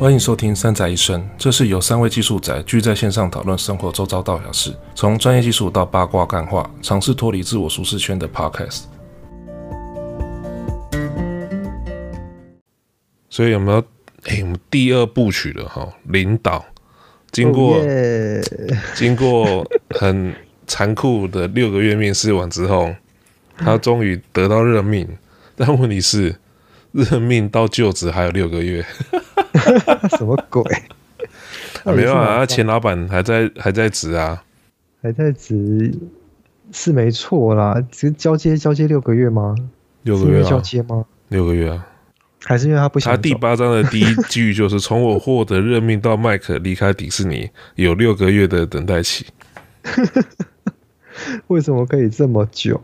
欢迎收听《三宅一生》，这是由三位技术宅聚在线上讨论生活周遭大小事，从专业技术到八卦干话，尝试脱离自我舒适圈的 Podcast。所以有没有？哎，我们第二部曲了哈，领导经过、oh yeah. 经过很残酷的六个月面试完之后，他终于得到任命，但问题是，任命到就职还有六个月。什么鬼？啊、没有啊，他前老板还在还在职啊，还在职是没错啦。其实交接交接六个月吗？六个月、啊、交接吗？六个月啊？还是因为他不想？他第八章的第一句就是：从我获得任命到麦克离开迪士尼，有六个月的等待期。为什么可以这么久？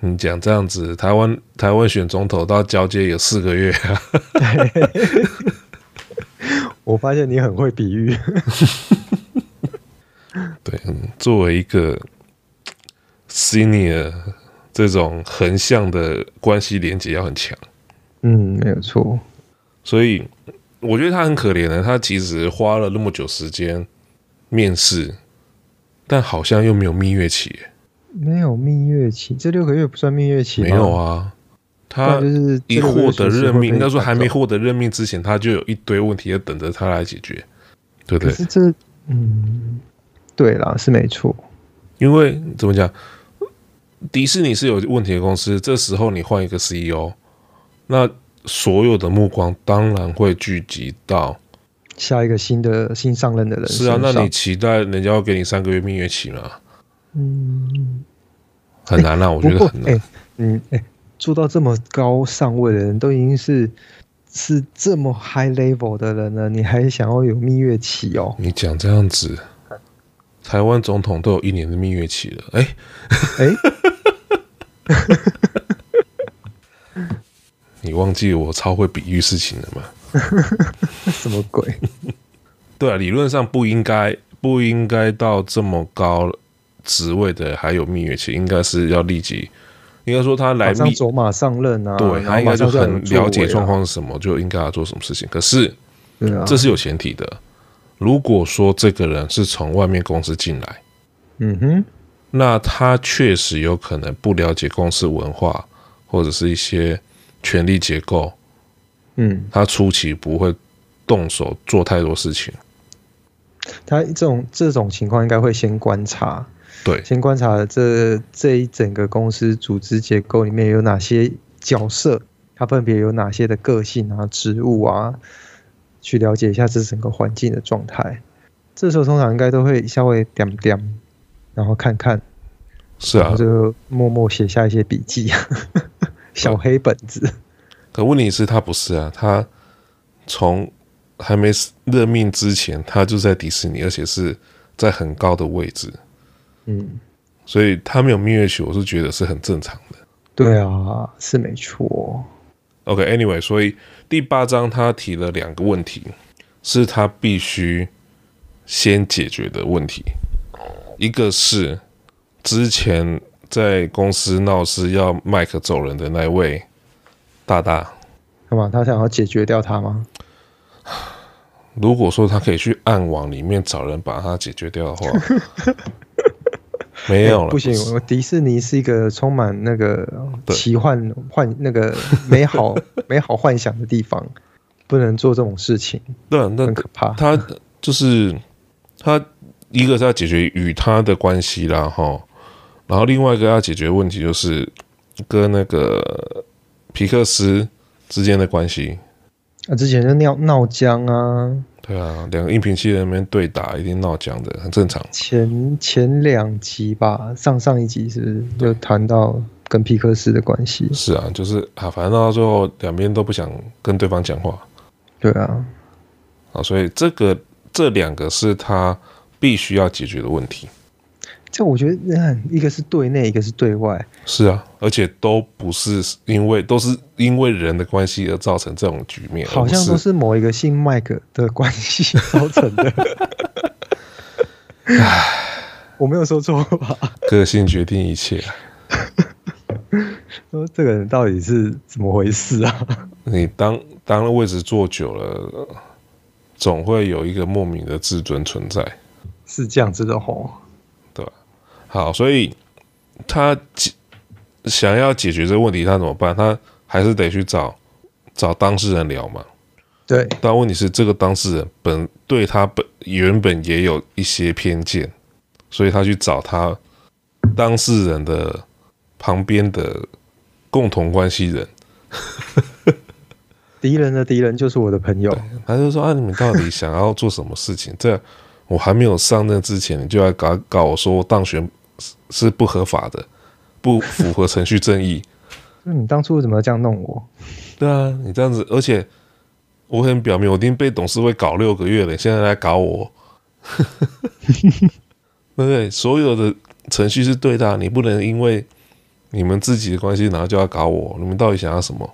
你讲这样子，台湾台湾选总统到交接有四个月啊。我发现你很会比喻。对，作为一个 senior，这种横向的关系连接要很强。嗯，没有错。所以我觉得他很可怜的，他其实花了那么久时间面试，但好像又没有蜜月期。没有蜜月期，这六个月不算蜜月期吗？没有啊。他就是一获得任命，应该说还没获得任命之前，他就有一堆问题要等着他来解决，对不对？是这，嗯，对啦，是没错。因为怎么讲，迪士尼是有问题的公司，这时候你换一个 CEO，那所有的目光当然会聚集到下一个新的新上任的人。是啊，那你期待人家要给你三个月蜜月期吗？嗯，很难啊，欸、我觉得很难。欸、嗯，哎、欸。做到这么高上位的人都已经是是这么 high level 的人了，你还想要有蜜月期哦？你讲这样子，台湾总统都有一年的蜜月期了，哎哎，你忘记我超会比喻事情了吗？什么鬼？对啊，理论上不应该不应该到这么高职位的还有蜜月期，应该是要立即。应该说他来密走马上任啊，对，他应该就很了解状况是什么，就应该要做什么事情。可是，这是有前提的。如果说这个人是从外面公司进来，嗯哼，那他确实有可能不了解公司文化或者是一些权力结构，嗯，他初期不会动手做太多事情。他这种这种情况应该会先观察。对，先观察这这一整个公司组织结构里面有哪些角色，它分别有哪些的个性啊、职务啊，去了解一下这整个环境的状态。这时候通常应该都会稍微点点，然后看看，是啊，就默默写下一些笔记，小黑本子。可问题是，他不是啊，他从还没任命之前，他就在迪士尼，而且是在很高的位置。嗯，所以他没有蜜月期，我是觉得是很正常的。对啊，是没错。OK，Anyway，所以第八章他提了两个问题，是他必须先解决的问题。一个是之前在公司闹事要麦克走人的那位大大，干嘛？他想要解决掉他吗？如果说他可以去暗网里面找人把他解决掉的话。没有了，不行！我迪士尼是一个充满那个奇幻幻那个 美好美好幻想的地方，不能做这种事情。对，那很可怕。他就是他一个是要解决与他的关系啦，哈，然后另外一个要解决问题就是跟那个皮克斯之间的关系。啊，之前就闹闹僵啊。对啊，两个音频器在那边对打，一定闹僵的，很正常。前前两集吧，上上一集是不是就谈到跟皮克斯的关系？是啊，就是啊，反正到最后两边都不想跟对方讲话。对啊，啊，所以这个这两个是他必须要解决的问题。这我觉得，一个是对内，一个是对外。是啊，而且都不是因为都是因为人的关系而造成这种局面，好像都是某一个姓麦克的关系造成的。唉，我没有说错吧？个性决定一切。说这个人到底是怎么回事啊？你当当了位置坐久了，总会有一个莫名的自尊存在，是这样子的吼，对吧？好，所以他解想要解决这个问题，他怎么办？他还是得去找找当事人聊嘛。对，但问题是，这个当事人本对他本原本也有一些偏见，所以他去找他当事人的旁边的共同关系人。敌人的敌人就是我的朋友。他就说：“啊，你们到底想要做什么事情？在我还没有上任之前，你就要搞搞我说我当选是不合法的，不符合程序正义。那你当初为什么要这样弄我？对啊，你这样子，而且我很表明，我已经被董事会搞六个月了，现在来搞我，对不对？所有的程序是对的，你不能因为你们自己的关系，然后就要搞我。你们到底想要什么？”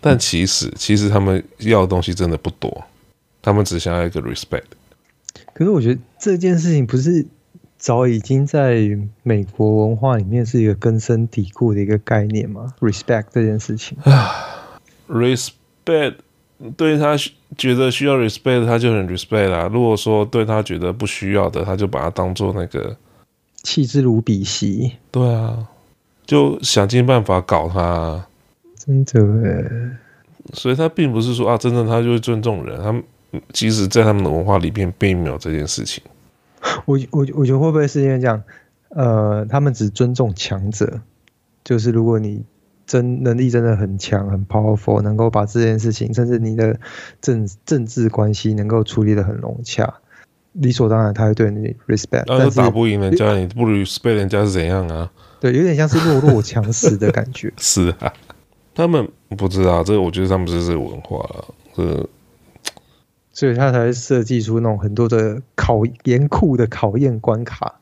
但其实，其实他们要的东西真的不多，他们只想要一个 respect。可是我觉得这件事情不是早已经在美国文化里面是一个根深蒂固的一个概念嘛？respect 这件事情啊，respect 对他觉得需要 respect，他就很 respect 啦。如果说对他觉得不需要的，他就把它当做那个弃之如敝屣。对啊，就想尽办法搞他。真的，所以他并不是说啊，真的他就会尊重人。他们其实，在他们的文化里面，并没有这件事情。我我我觉得会不会是因为这样？呃，他们只尊重强者，就是如果你真能力真的很强、很 powerful，能够把这件事情，甚至你的政政治关系能够处理的很融洽，理所当然他会对你 respect。但是打不赢人家，你不 respect 人家是怎样啊？对，有点像是弱肉强食的感觉。是啊。他们不知道这个，我觉得他们这是文化了，这个，所以他才会设计出那种很多的考严酷的考验关卡。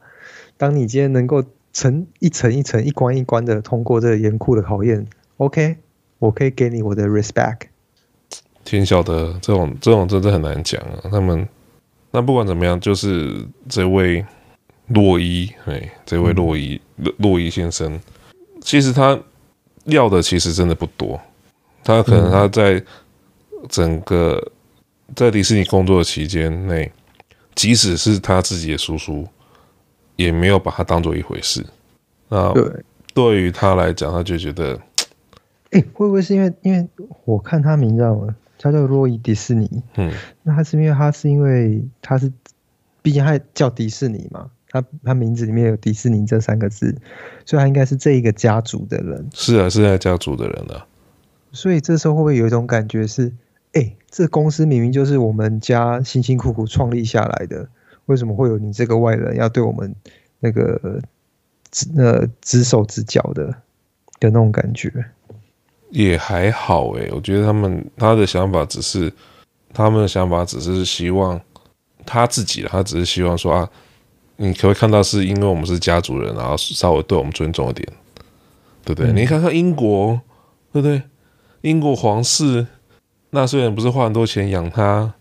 当你今天能够层一层一层、一关一关的通过这个严酷的考验，OK，我可以给你我的 respect。天晓得这种这种真的很难讲啊。他们那不管怎么样，就是这位洛伊，哎，这位洛伊洛洛伊先生，其实他。要的其实真的不多，他可能他在整个在迪士尼工作的期间内，即使是他自己的叔叔，也没有把他当做一回事。那对对于他来讲，他就觉得，哎，会不会是因为因为我看他名叫他叫洛伊迪士尼，嗯，那他是因为他是因为他是，毕竟他叫迪士尼嘛。他他名字里面有迪士尼这三个字，所以他应该是这一个家族的人。是啊，是在家族的人啊。所以这时候会不会有一种感觉是，哎、欸，这公司明明就是我们家辛辛苦苦创立下来的，为什么会有你这个外人要对我们那个指呃指手指脚的的那种感觉？也还好哎、欸，我觉得他们他的想法只是他们的想法只是希望他自己，他只是希望说啊。你可不可以看到，是因为我们是家族人，然后稍微对我们尊重一点，对不对？嗯、你看看英国，对不对？英国皇室，纳税人不是花很多钱养它？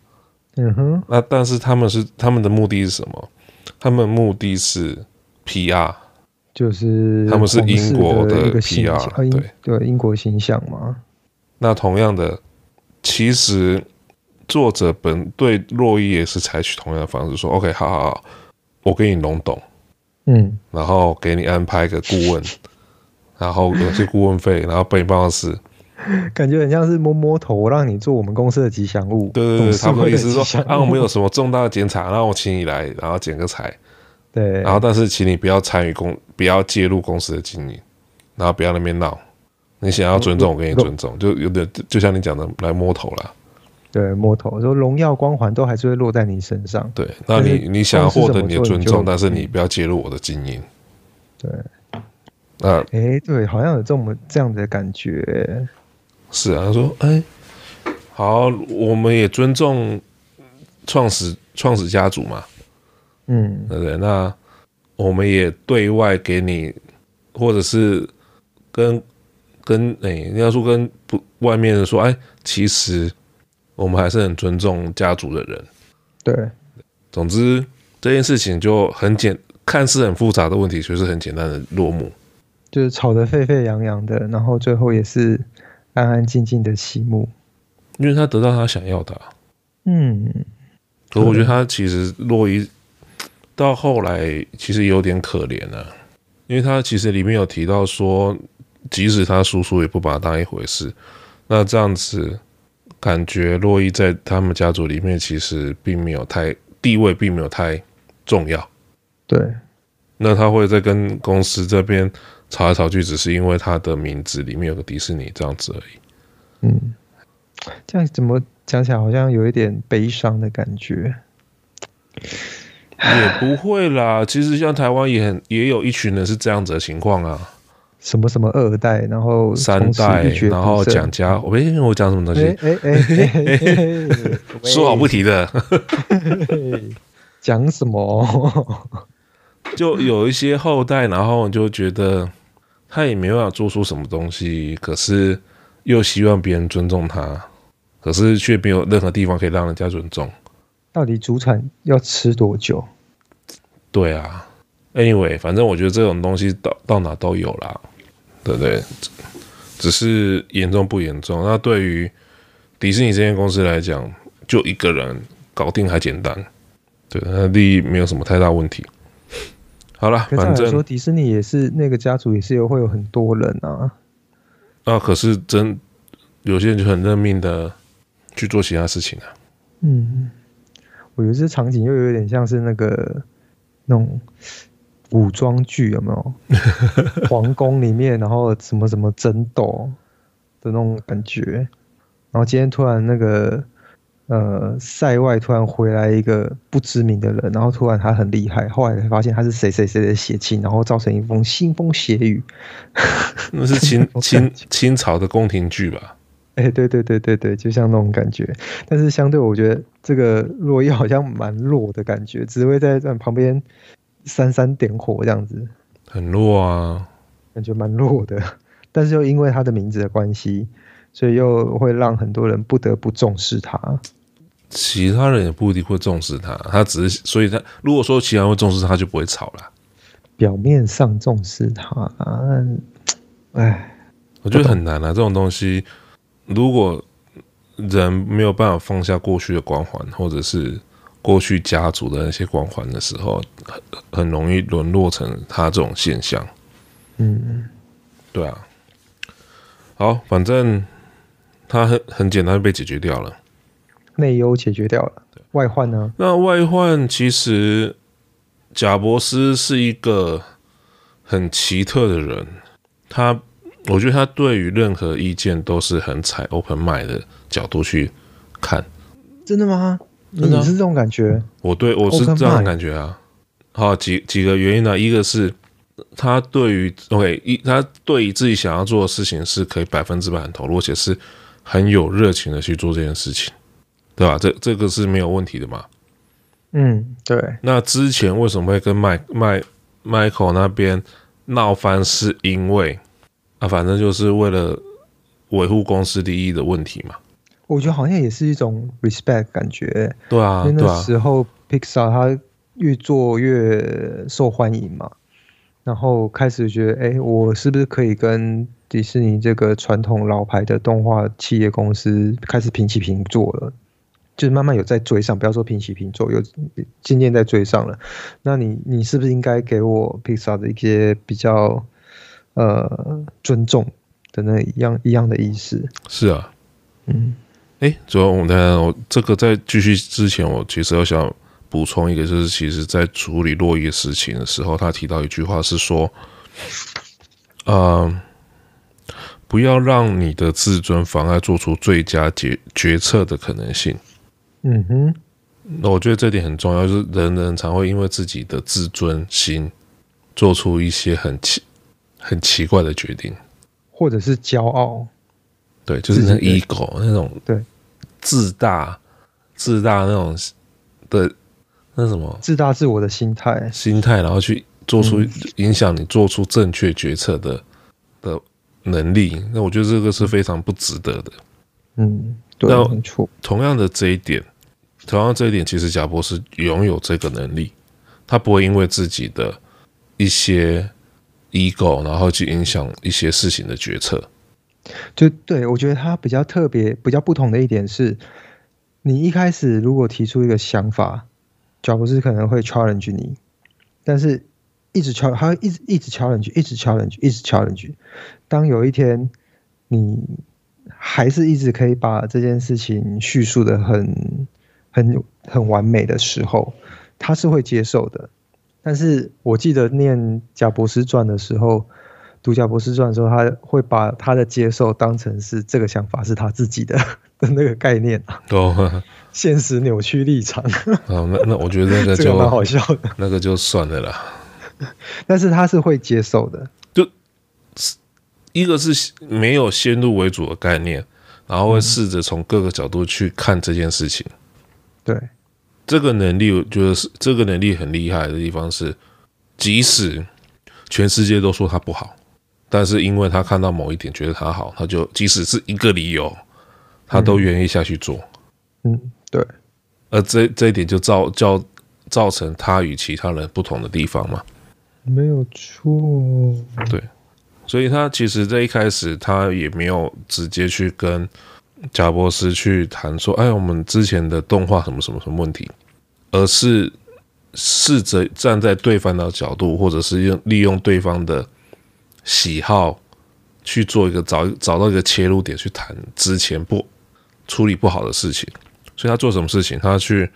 嗯哼。那但是他们是他们的目的是什么？他们目的是 PR，就是他们是英国的 PR，对对，英国形象嘛。那同样的，其实作者本对洛伊也是采取同样的方式说：“OK，好好好。”我给你弄懂，嗯，然后给你安排一个顾问，然后有些顾问费，然后帮你办公室，感觉很像是摸摸头，我让你做我们公司的吉祥物。对对对，他们的意思是说，啊，我们有什么重大的检查，让我请你来，然后剪个彩，对，然后但是请你不要参与公，不要介入公司的经营，然后不要那边闹，你想要尊重，我给你尊重，就有点就像你讲的来摸头了。对，摸头说荣耀光环都还是会落在你身上。对，那你你想要获得你的尊重，但是你不要介入我的经营。对，那哎，对，好像有这么这样的感觉。是啊，他说，哎，好，我们也尊重创始创始家族嘛。嗯，对不对？那我们也对外给你，或者是跟跟哎，你要说跟不外面的说，哎，其实。我们还是很尊重家族的人，对。总之这件事情就很简，看似很复杂的问题，就是很简单的落幕，就是吵得沸沸扬扬的，然后最后也是安安静静的息幕，因为他得到他想要的啊。嗯，可我觉得他其实洛伊到后来其实有点可怜了，因为他其实里面有提到说，即使他叔叔也不把他当一回事，那这样子感觉洛伊在他们家族里面其实并没有太地位，并没有太重要。对，那他会在跟公司这边吵来吵去，只是因为他的名字里面有个迪士尼这样子而已。嗯，这样怎么？讲起来好像有一点悲伤的感觉，也不会啦。其实像台湾也很也有一群人是这样子的情况啊。什么什么二代，然后三代，然后蒋家，我没我讲什么东西？哎哎哎，说好不提的。讲什么？就有一些后代，然后就觉得他也没办法做出什么东西，可是又希望别人尊重他。可是却没有任何地方可以让人家尊重。到底主产要吃多久？对啊，Anyway，反正我觉得这种东西到到哪都有啦，对不对？只是严重不严重？那对于迪士尼这间公司来讲，就一个人搞定还简单，对，那利益没有什么太大问题。好了，反正说迪士尼也是那个家族也是有会有很多人啊。啊，可是真有些人就很认命的。去做其他事情啊。嗯，我觉得这场景又有点像是那个那种古装剧，有没有？皇宫里面，然后什么什么争斗的那种感觉。然后今天突然那个呃塞外突然回来一个不知名的人，然后突然他很厉害，后来才发现他是谁谁谁的血亲，然后造成一封腥风血雨。那是清 清清朝的宫廷剧吧？哎、欸，对对对对对，就像那种感觉，但是相对我觉得这个洛伊好像蛮弱的感觉，只会在这旁边闪闪点火这样子，很弱啊，感觉蛮弱的。但是又因为他的名字的关系，所以又会让很多人不得不重视他。其他人也不一定会重视他，他只是所以他如果说其他人会重视他，就不会吵了。表面上重视他，哎，我觉得很难啊，这种东西。如果人没有办法放下过去的光环，或者是过去家族的那些光环的时候，很很容易沦落成他这种现象。嗯，对啊。好，反正他很很简单被解决掉了，内忧解决掉了。外患呢？那外患其实贾伯斯是一个很奇特的人，他。我觉得他对于任何意见都是很采 open mind 的角度去看。真的吗？真的、啊、是这种感觉？我对我是这样的感觉啊。好，几几个原因呢、啊？一个是他对于 OK 一，他对于自己想要做的事情是可以百分之百很投入，而且是很有热情的去做这件事情，对吧？这这个是没有问题的嘛。嗯，对。那之前为什么会跟麦麦 Michael 那边闹翻？是因为啊，反正就是为了维护公司利益的问题嘛。我觉得好像也是一种 respect 感觉。对啊，因为那时候 Pixar 它越做越受欢迎嘛，然后开始觉得，哎，我是不是可以跟迪士尼这个传统老牌的动画企业公司开始平起平坐了？就是慢慢有在追上，不要说平起平坐，有渐渐在追上了。那你你是不是应该给我 Pixar 的一些比较？呃，尊重的那一样一样的意思。是啊，嗯，哎、欸，主要我们我这个在继续之前，我其实要想补充一个，就是其实在处理洛伊的事情的时候，他提到一句话是说，呃，不要让你的自尊妨碍做出最佳决决策的可能性。嗯哼，那我觉得这点很重要，就是人人常会因为自己的自尊心做出一些很奇。很奇怪的决定，或者是骄傲，对，就是那 ego 那种对自大、自大那种的那什么自大自我的心态，心态，然后去做出影响你做出正确决策的、嗯、的能力。那我觉得这个是非常不值得的。嗯，对，没错。同样的这一点，同样这一点，其实贾博士拥有这个能力，他不会因为自己的一些。ego，然后去影响一些事情的决策，就对，我觉得他比较特别、比较不同的一点是，你一开始如果提出一个想法，贾博士可能会 challenge 你，但是一直 challenge，他会一直一直 challenge，一直 challenge，一直 challenge。当有一天你还是一直可以把这件事情叙述得很很很完美的时候，他是会接受的。但是我记得念贾伯斯传的时候，读贾伯斯传的时候，他会把他的接受当成是这个想法是他自己的 的那个概念啊。哦，现实扭曲立场。哦，那那我觉得那个就蛮好笑的，那个就算了啦。但是他是会接受的，就一个是没有先入为主的概念，然后会试着从各个角度去看这件事情。对。这个能力，我觉得是这个能力很厉害的地方是，即使全世界都说他不好，但是因为他看到某一点觉得他好，他就即使是一个理由，他都愿意下去做。嗯，对。而这这一点就造造造成他与其他人不同的地方嘛？没有错。对，所以他其实在一开始他也没有直接去跟。贾伯斯去谈说：“哎，我们之前的动画什么什么什么问题？”而是试着站在对方的角度，或者是用利用对方的喜好去做一个找找到一个切入点去谈之前不处理不好的事情。所以他做什么事情？他去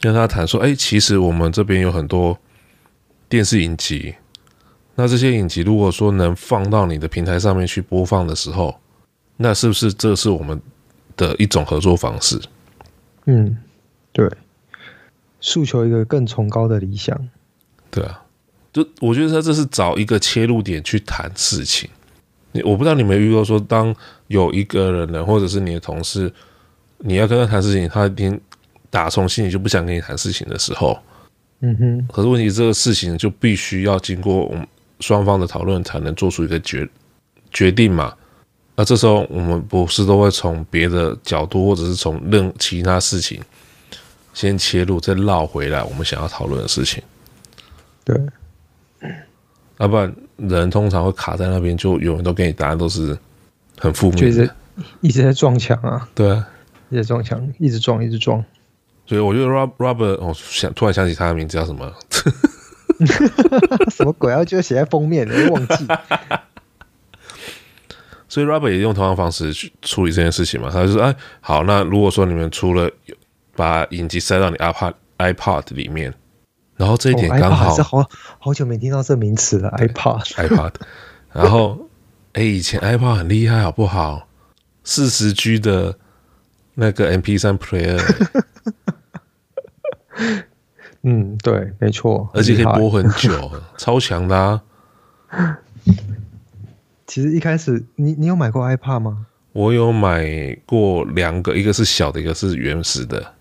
跟他谈说：“哎，其实我们这边有很多电视影集，那这些影集如果说能放到你的平台上面去播放的时候，那是不是这是我们？”的一种合作方式，嗯，对，诉求一个更崇高的理想，对啊，就我觉得他这是找一个切入点去谈事情。你我不知道你们遇到说，当有一个人呢，或者是你的同事，你要跟他谈事情，他已经打从心里就不想跟你谈事情的时候，嗯哼。可是问题，这个事情就必须要经过我们双方的讨论，才能做出一个决决定嘛。那这时候我们不是都会从别的角度，或者是从任其他事情先切入，再绕回来我们想要讨论的事情。对，要不然人通常会卡在那边，就永远都给你答案都是很负面的，一直在撞墙啊。对啊，一直撞墙，一直撞，一直撞。所以我觉得 Rob Robert，我想突然想起他的名字叫什么？什么鬼啊？就写在封面，你忘记。所以 Robert 也用同样方式去处理这件事情嘛？他就说：“哎，好，那如果说你们出了把影集塞到你 iPod iPod 里面，然后这一点刚好、哦、是好好久没听到这名词了，iPod iPod，然后哎，以前 iPod 很厉害，好不好？四十 G 的那个 MP3 player，嗯，对，没错，而且可以播很久，超强的啊。”其实一开始，你你有买过 iPad 吗？我有买过两个，一个是小的，一个是原始的。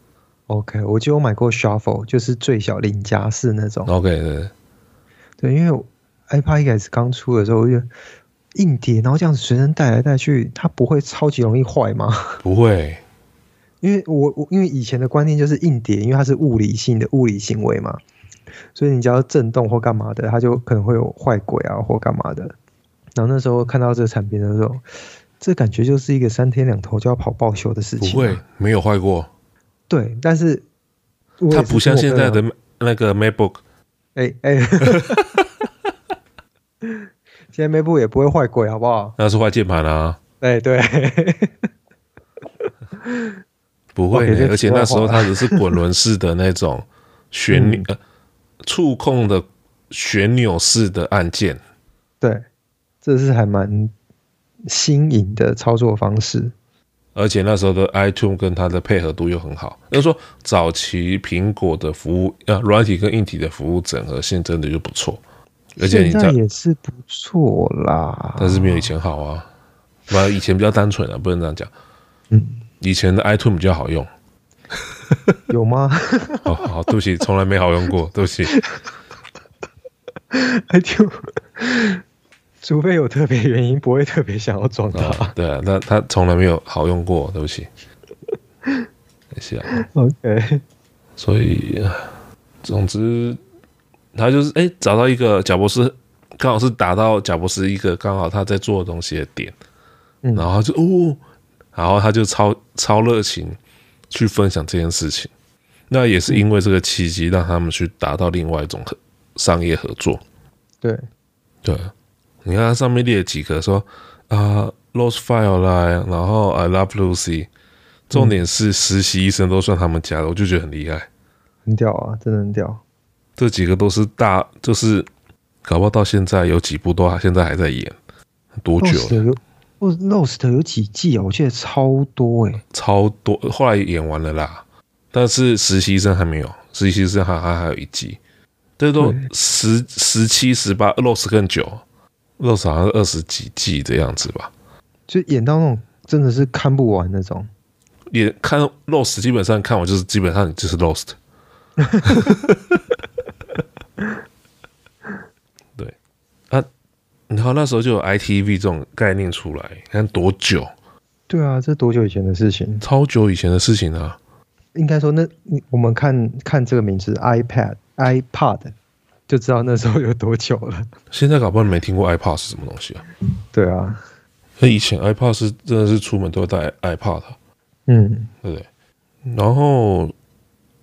OK，我就有买过 Shuffle，就是最小领夹式那种。OK，对，对，因为 iPad 一开始刚出的时候，我就硬碟，然后这样子随身带来带去，它不会超级容易坏吗？不会，因为我我因为以前的观念就是硬碟，因为它是物理性的物理行为嘛，所以你只要震动或干嘛的，它就可能会有坏轨啊或干嘛的。然后那时候看到这个产品的时候，这感觉就是一个三天两头就要跑报修的事情。不会，没有坏过。对，但是它不像现在的那个 MacBook。哎哎，现在 MacBook 也不会坏鬼，好不好？那是坏键盘啊。哎，对，不会，而且那时候它只是滚轮式的那种旋钮、嗯、触控的旋钮式的按键。对。这是还蛮新颖的操作方式，而且那时候的 iTunes 跟它的配合度又很好。就是说，早期苹果的服务啊，软体跟硬体的服务整合性真的就不错。而且你现在也是不错啦，但是没有以前好啊。不，以前比较单纯啊，不能这样讲。嗯，以前的 iTunes 比较好用，有吗？哦，好，对不起，从来没好用过，对不起。iTunes。除非有特别原因，不会特别想要装它。哦。对啊，那它从来没有好用过，对不起。没事啊。OK。所以，总之，他就是哎、欸，找到一个贾博士，刚好是打到贾博士一个刚好他在做的东西的点，嗯、然后就哦，然后他就超超热情，去分享这件事情。那也是因为这个契机，让他们去达到另外一种商业合作。对，对，你看它上面列了几个说啊，Lost File 啦，然后 I Love Lucy，重点是实习医生都算他们家的，我就觉得很厉害，很屌啊，真的很屌。这几个都是大，就是搞不好到现在有几部都现在还在演，多久了？哦，Lost 有几季啊？我记得超多诶、欸，超多，后来演完了啦。但是实习生还没有，实习生还还还有一季。这都十十七十八，Lost 更久，Lost 好像是二十几季的样子吧？就演到那种真的是看不完那种。也看 Lost，基本上看完就是基本上你就是 Lost。对啊，然后那时候就有 ITV 这种概念出来，你看多久？对啊，这多久以前的事情？超久以前的事情啊！应该说，那我们看看这个名字 iPad。iPod 就知道那时候有多久了。现在搞不好没听过 iPod 是什么东西啊？对啊，那以前 iPod 是真的是出门都要带 iPod，嗯，对不对？然后，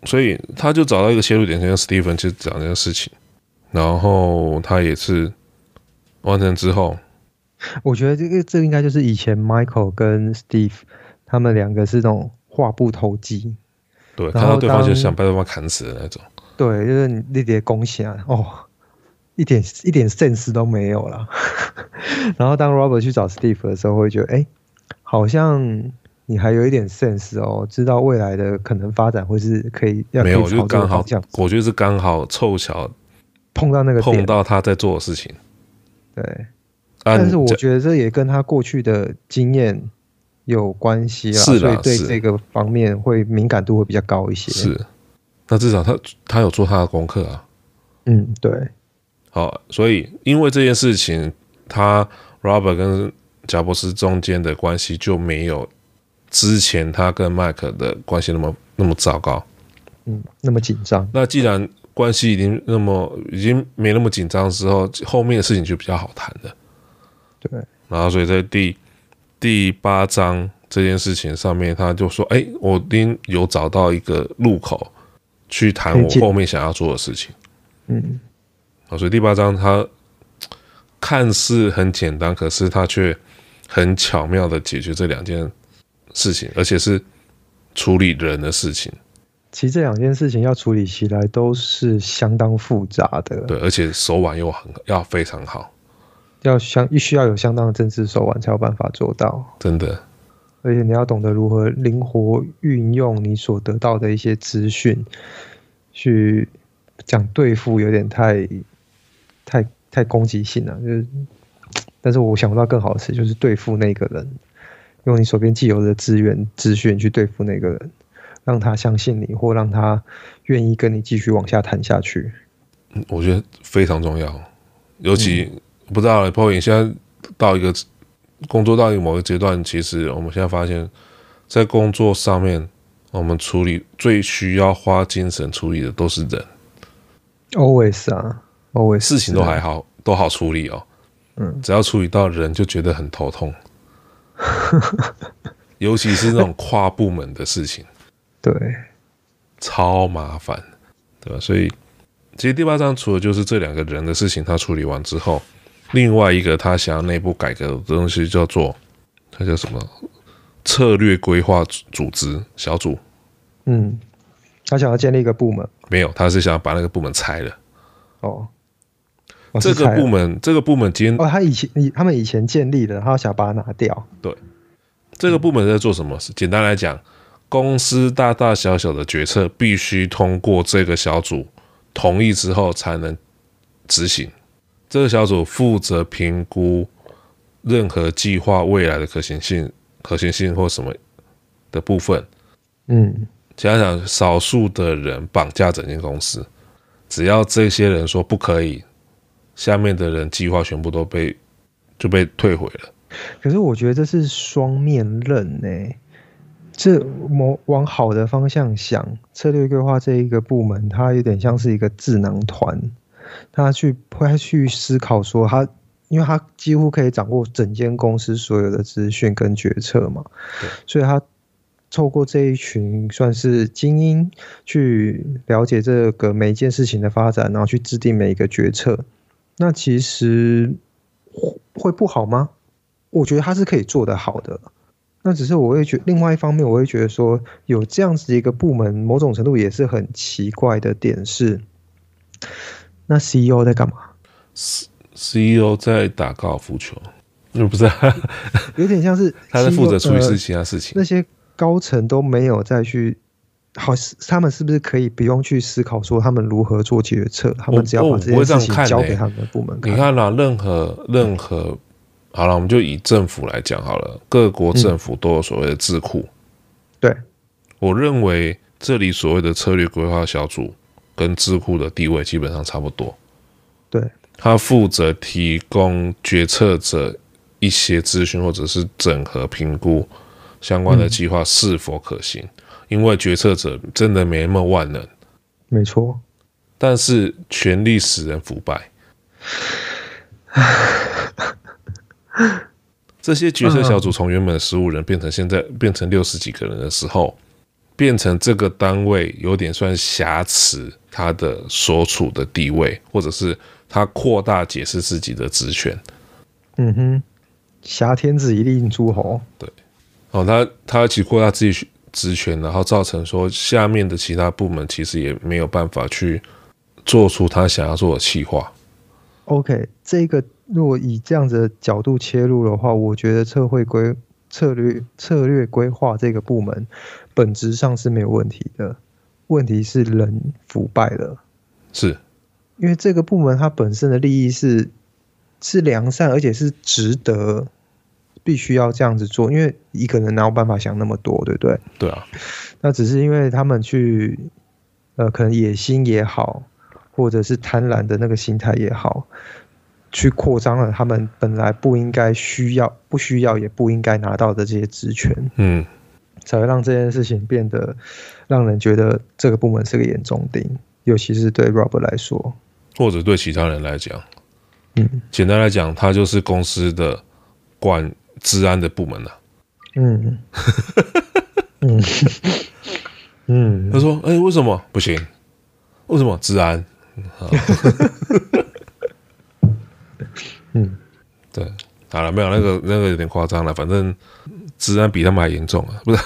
所以他就找到一个切入点，像 Steven 去讲这件事情。然后他也是完成之后，我觉得这个这个应该就是以前 Michael 跟 Steve 他们两个是那种话不投机，对，看到对方就想把对方砍死的那种。对，就是你那点贡献哦，一点一点 sense 都没有了。然后当 Robert 去找 Steve 的时候，会觉得，哎，好像你还有一点 sense 哦，知道未来的可能发展会是可以要没有，就刚好，我觉得是刚好凑巧碰到那个碰到他在做的事情。对，但是我觉得这也跟他过去的经验有关系啊，是所以对这个方面会敏感度会比较高一些。是。那至少他他有做他的功课啊，嗯，对，好，所以因为这件事情，他 Robert 跟贾伯斯中间的关系就没有之前他跟麦克的关系那么那么糟糕，嗯，那么紧张。那既然关系已经那么已经没那么紧张之后，后面的事情就比较好谈的，对。然后所以在第第八章这件事情上面，他就说：“哎，我已经有找到一个入口。”去谈我后面想要做的事情，嗯，所以第八章它看似很简单，可是它却很巧妙的解决这两件事情，而且是处理人的事情。其实这两件事情要处理起来都是相当复杂的，对，而且手腕又很要非常好，要相必须要有相当的政治手腕才有办法做到，真的。而且你要懂得如何灵活运用你所得到的一些资讯，去讲对付有点太太太攻击性了。就是，但是我想不到更好的事，就是对付那个人，用你手边既有的资源资讯去对付那个人，让他相信你，或让他愿意跟你继续往下谈下去。我觉得非常重要，尤其、嗯、不知道影现在到一个。工作到某个阶段，其实我们现在发现，在工作上面，我们处理最需要花精神处理的都是人。Always 啊，Always 事情都还好，都好处理哦。嗯，只要处理到人，就觉得很头痛。尤其是那种跨部门的事情，对，超麻烦，对吧？所以，其实第八章除了就是这两个人的事情，他处理完之后。另外一个他想要内部改革的东西叫做，他叫什么？策略规划组织小组。嗯，他想要建立一个部门。没有，他是想要把那个部门拆了。哦，这个部门，这个部门今天哦，他以前以他们以前建立的，他想把它拿掉。对，这个部门在做什么事？简单来讲，公司大大小小的决策必须通过这个小组同意之后才能执行。这个小组负责评估任何计划未来的可行性、可行性或什么的部分。嗯，想想少数的人绑架整间公司，只要这些人说不可以，下面的人计划全部都被就被退回了。可是我觉得这是双面刃呢。这往往好的方向想，策略规划这一个部门，它有点像是一个智囊团。他去会去思考说他，因为他几乎可以掌握整间公司所有的资讯跟决策嘛，所以他透过这一群算是精英去了解这个每一件事情的发展，然后去制定每一个决策。那其实会不好吗？我觉得他是可以做得好的。那只是我会觉，另外一方面，我会觉得说，有这样子一个部门，某种程度也是很奇怪的点是，那 CEO 在干嘛？CEO 在打高尔夫球，不是？有点像是 他在负责处理事其他事情。那些高层都没有再去，好，他们是不是可以不用去思考说他们如何做决策？他们只要把这件事情交给他们的部门看。你看啊，任何任何。好了，我们就以政府来讲好了，各国政府都有所谓的智库。对，我认为这里所谓的策略规划小组跟智库的地位基本上差不多。对，他负责提供决策者一些资讯，或者是整合评估相关的计划是否可行，因为决策者真的没那么万能。没错，但是权力使人腐败。这些决策小组从原本的十五人变成现在变成六十几个人的时候，变成这个单位有点算挟持他的所处的地位，或者是他扩大解释自己的职权。嗯哼，挟天子以令诸侯。对，哦，他他一起扩大自己职权，然后造成说下面的其他部门其实也没有办法去做出他想要做的企划。OK，这个。如果以这样子的角度切入的话，我觉得测绘规策略策略规划这个部门本质上是没有问题的，问题是人腐败了。是，因为这个部门它本身的利益是是良善，而且是值得必须要这样子做，因为一个人哪有办法想那么多，对不对？对啊，那只是因为他们去呃，可能野心也好，或者是贪婪的那个心态也好。去扩张了他们本来不应该需要、不需要也不应该拿到的这些职权，嗯，才会让这件事情变得让人觉得这个部门是个眼中钉，尤其是对 Robert 来说，或者对其他人来讲，嗯，简单来讲，他就是公司的管治安的部门了，嗯，嗯，嗯，他说：“哎、欸，为什么？不行？为什么？治安？” 嗯，对，好了，没有那个那个有点夸张了，反正治安比他们还严重啊，不是？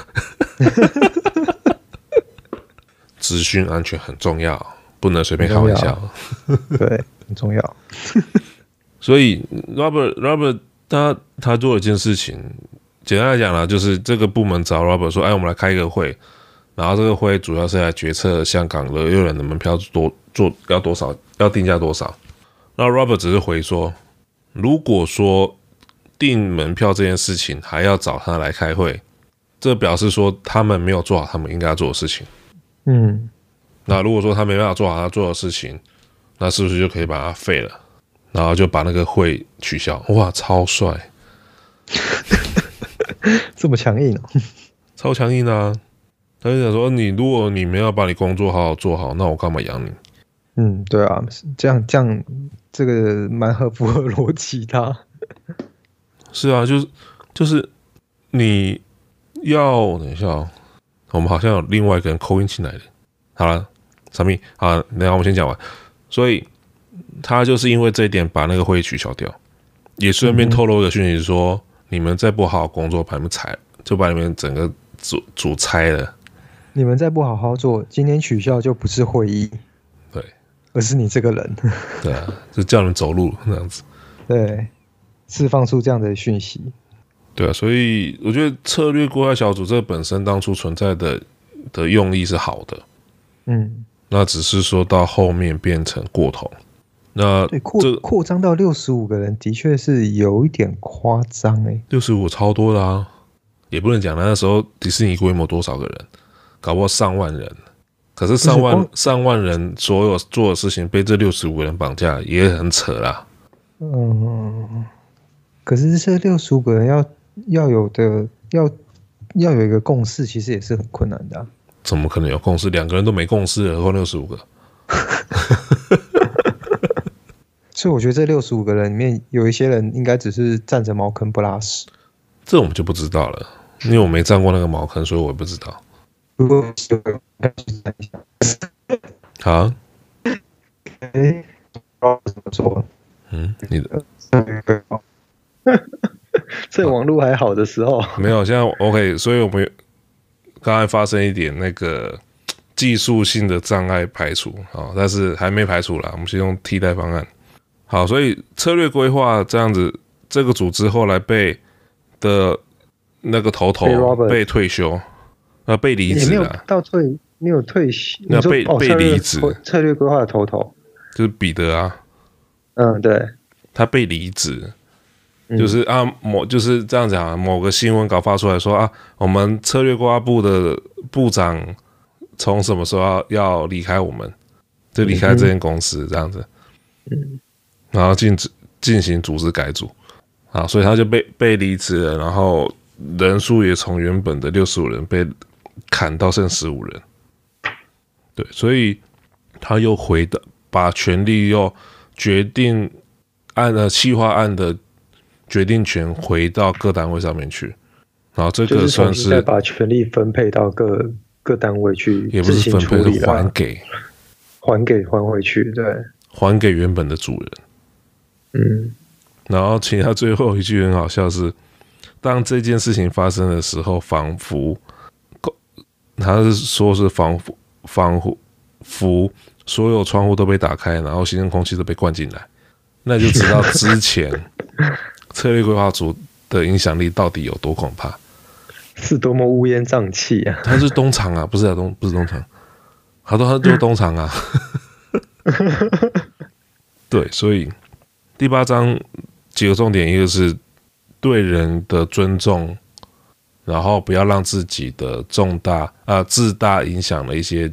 资讯安全很重要，不能随便开玩笑。对，很重要。所以 Robert Robert 他他做了一件事情，简单来讲呢，就是这个部门找 Robert 说：“哎，我们来开一个会，然后这个会主要是来决策香港的游览的门票多做要多少，要定价多少。”那 Robert 只是回说。如果说订门票这件事情还要找他来开会，这表示说他们没有做好他们应该要做的事情。嗯，那如果说他没办法做好他做的事情，那是不是就可以把他废了，然后就把那个会取消？哇，超帅！这么强硬哦，超强硬啊！他就想说，你如果你没有把你工作好好做好，那我干嘛养你？嗯，对啊，这样这样。这个蛮合符合逻辑的，是啊，就是就是你要等一下哦，我们好像有另外一个人扣音进来的。好了，小米，好，等下我们先讲完。所以他就是因为这一点把那个会议取消掉，也顺便透露一个讯息说，嗯、你们再不好好工作，把你们裁，就把你们整个组组拆了。你们再不好好做，今天取消就不是会议。对而是你这个人，对啊，就叫人走路那样子，对，释放出这样的讯息，对啊，所以我觉得策略规划小组这本身当初存在的的用意是好的，嗯，那只是说到后面变成过头，那对扩扩张到六十五个人，的确是有一点夸张哎，六十五超多啦，啊，也不能讲那时候迪士尼规模多少个人，搞不好上万人。可是上万上万人所有做的事情被这六十五个人绑架，也很扯啦。嗯，可是这六十五个人要要有的要要有一个共识，其实也是很困难的啊。怎么可能有共识？两个人都没共识，何况六十五个？所以我觉得这六十五个人里面有一些人应该只是站着茅坑不拉屎。这我们就不知道了。因为我没站过那个茅坑，所以我也不知道。如果好，哎，怎么做？嗯，你的。这网络还好的时候，没有，现在 OK，所以我们刚才发生一点那个技术性的障碍排除啊，但是还没排除啦，我们先用替代方案。好，所以策略规划这样子，这个组织后来被的那个头头被退休，呃，被离职了。到退没有退休，那被被离职。策略规划的头头就是彼得啊，嗯，对，他被离职。就是啊，某就是这样讲啊，某个新闻稿发出来说啊，我们策略规划部的部长从什么时候要要离开我们，就离开这间公司这样子，嗯，然后进进行组织改组啊，所以他就被被离职了，然后人数也从原本的六十五人被砍到剩十五人，对，所以他又回到把权力又决定按了企划案的。决定权回到各单位上面去，然后这个算是再把权力分配到各各单位去，也不是分配，是还给，还给还回去，对，还给原本的主人。嗯，然后其他最后一句很好笑是，当这件事情发生的时候，仿佛，他是说是仿佛仿佛所有窗户都被打开，然后新鲜空气都被灌进来，那就知道之前。策略规划组的影响力到底有多可怕？是多么乌烟瘴气啊！他是东厂啊，不是啊，东不是东厂，好多他就是东厂啊。对，所以第八章几个重点，一个是对人的尊重，然后不要让自己的重大啊、呃、自大影响了一些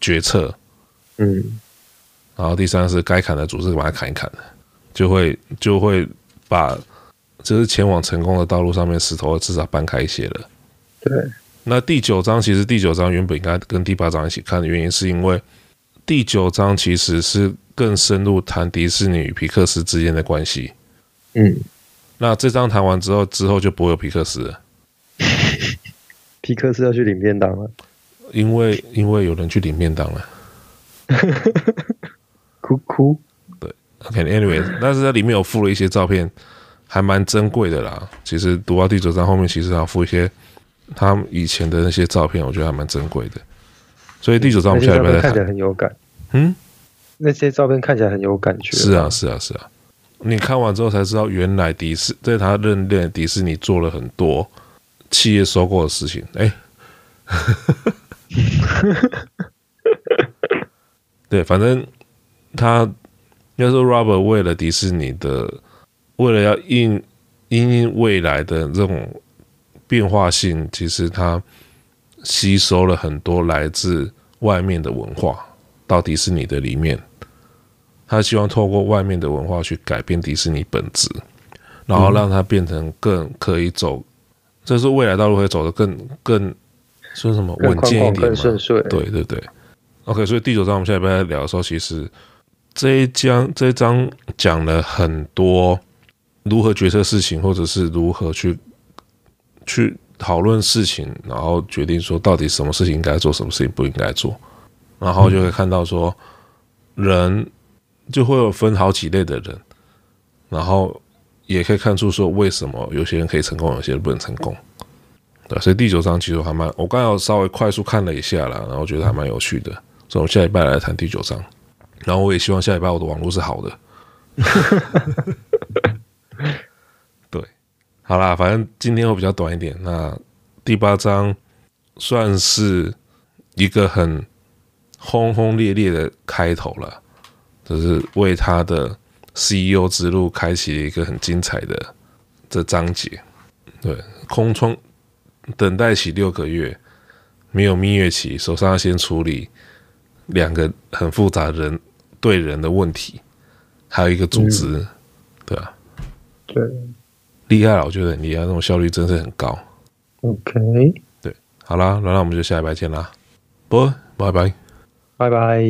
决策。嗯，然后第三是该砍的组织把它砍一砍，就会就会。把就是前往成功的道路上面石头至少搬开一些了。对，那第九章其实第九章原本应该跟第八章一起看的原因，是因为第九章其实是更深入谈迪士尼与皮克斯之间的关系。嗯，那这章谈完之后，之后就不会有皮克斯了。皮克斯要去领便当了，因为因为有人去领便当了。哭 哭。OK，Anyway，但是它里面有附了一些照片，还蛮珍贵的啦。其实读到第九章后面，其实要附一些他们以前的那些照片，我觉得还蛮珍贵的。所以第九章我们下礼拜再看起来很有感。嗯，那些照片看起来很有感觉。是啊，是啊，是啊。你看完之后才知道，原来迪士在他认定迪士尼做了很多企业收购的事情。哎，对，反正他。要说 Robert 为了迪士尼的，为了要应因应未来的这种变化性，其实他吸收了很多来自外面的文化到迪士尼的里面。他希望透过外面的文化去改变迪士尼本质，然后让它变成更可以走，这是未来道路会走得更更说什么稳健一点嘛？对对对。OK，所以第九章我们下礼拜来聊的时候，其实。这一章这一章讲了很多如何决策事情，或者是如何去去讨论事情，然后决定说到底什么事情应该做，什么事情不应该做，然后就会看到说人就会有分好几类的人，然后也可以看出说为什么有些人可以成功，有些人不能成功。对，所以第九章其实还蛮，我刚刚稍微快速看了一下啦，然后觉得还蛮有趣的，所以我们下礼拜来谈第九章。然后我也希望下礼拜我的网络是好的。对，好啦，反正今天会比较短一点。那第八章算是一个很轰轰烈烈的开头了，就是为他的 CEO 之路开启了一个很精彩的这章节。对，空窗等待期六个月，没有蜜月期，手上要先处理两个很复杂的人。对人的问题，还有一个组织，嗯、对吧？对，厉害了，我觉得很厉害，那种效率真是很高。OK，对，好啦，那我们就下礼拜见啦，不，拜拜，拜拜。